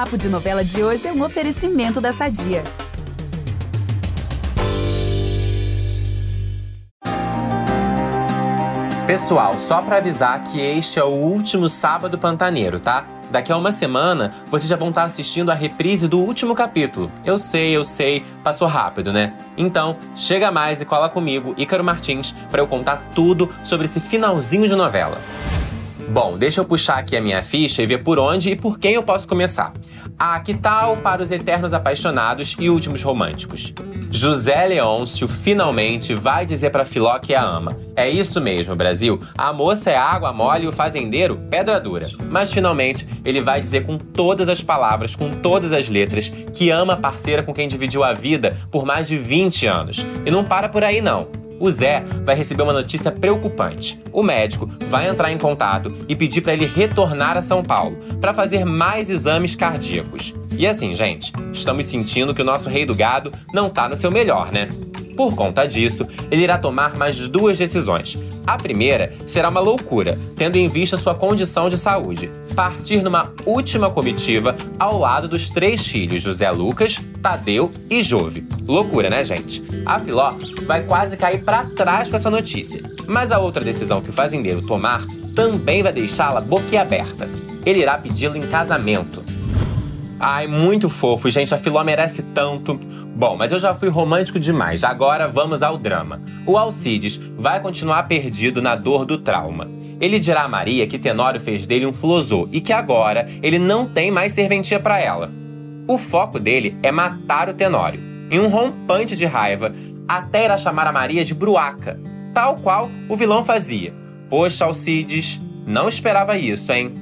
Papo de Novela de hoje é um oferecimento da Sadia. Pessoal, só para avisar que este é o último sábado pantaneiro, tá? Daqui a uma semana, vocês já vão estar assistindo a reprise do último capítulo. Eu sei, eu sei, passou rápido, né? Então, chega mais e cola comigo, Ícaro Martins, para eu contar tudo sobre esse finalzinho de novela. Bom, deixa eu puxar aqui a minha ficha e ver por onde e por quem eu posso começar. Ah, que tal para os eternos apaixonados e últimos românticos? José Leôncio finalmente vai dizer para Filó que a ama. É isso mesmo, Brasil. A moça é água mole e o fazendeiro pedra dura. Mas finalmente ele vai dizer com todas as palavras, com todas as letras, que ama a parceira com quem dividiu a vida por mais de 20 anos. E não para por aí não o Zé vai receber uma notícia preocupante. O médico vai entrar em contato e pedir para ele retornar a São Paulo para fazer mais exames cardíacos. E assim, gente, estamos sentindo que o nosso rei do gado não tá no seu melhor, né? Por conta disso, ele irá tomar mais duas decisões. A primeira será uma loucura, tendo em vista sua condição de saúde. Partir numa última comitiva ao lado dos três filhos, José Lucas, Tadeu e Jove. Loucura, né, gente? A Filó vai quase cair para trás com essa notícia. Mas a outra decisão que o fazendeiro tomar também vai deixá-la boquiaberta. Ele irá pedi-lo em casamento. Ai, muito fofo, gente. A Filó merece tanto. Bom, mas eu já fui romântico demais. Agora vamos ao drama. O Alcides vai continuar perdido na dor do trauma. Ele dirá a Maria que Tenório fez dele um flosô e que agora ele não tem mais serventia para ela. O foco dele é matar o Tenório. Em um rompante de raiva, até irá chamar a Maria de bruaca, tal qual o vilão fazia. Poxa, Alcides, não esperava isso, hein?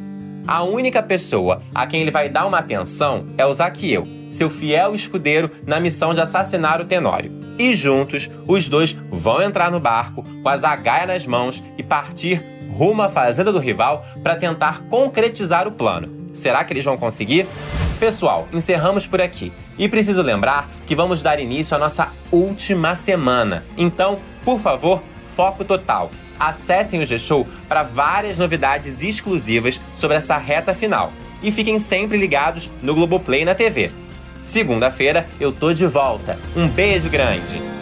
A única pessoa a quem ele vai dar uma atenção é o Zaqueu, seu fiel escudeiro na missão de assassinar o Tenório. E juntos, os dois vão entrar no barco com a zagaia nas mãos e partir rumo à fazenda do rival para tentar concretizar o plano. Será que eles vão conseguir? Pessoal, encerramos por aqui. E preciso lembrar que vamos dar início à nossa última semana. Então, por favor, foco total. Acessem o G-Show para várias novidades exclusivas sobre essa reta final. E fiquem sempre ligados no Globoplay na TV. Segunda-feira eu tô de volta. Um beijo grande!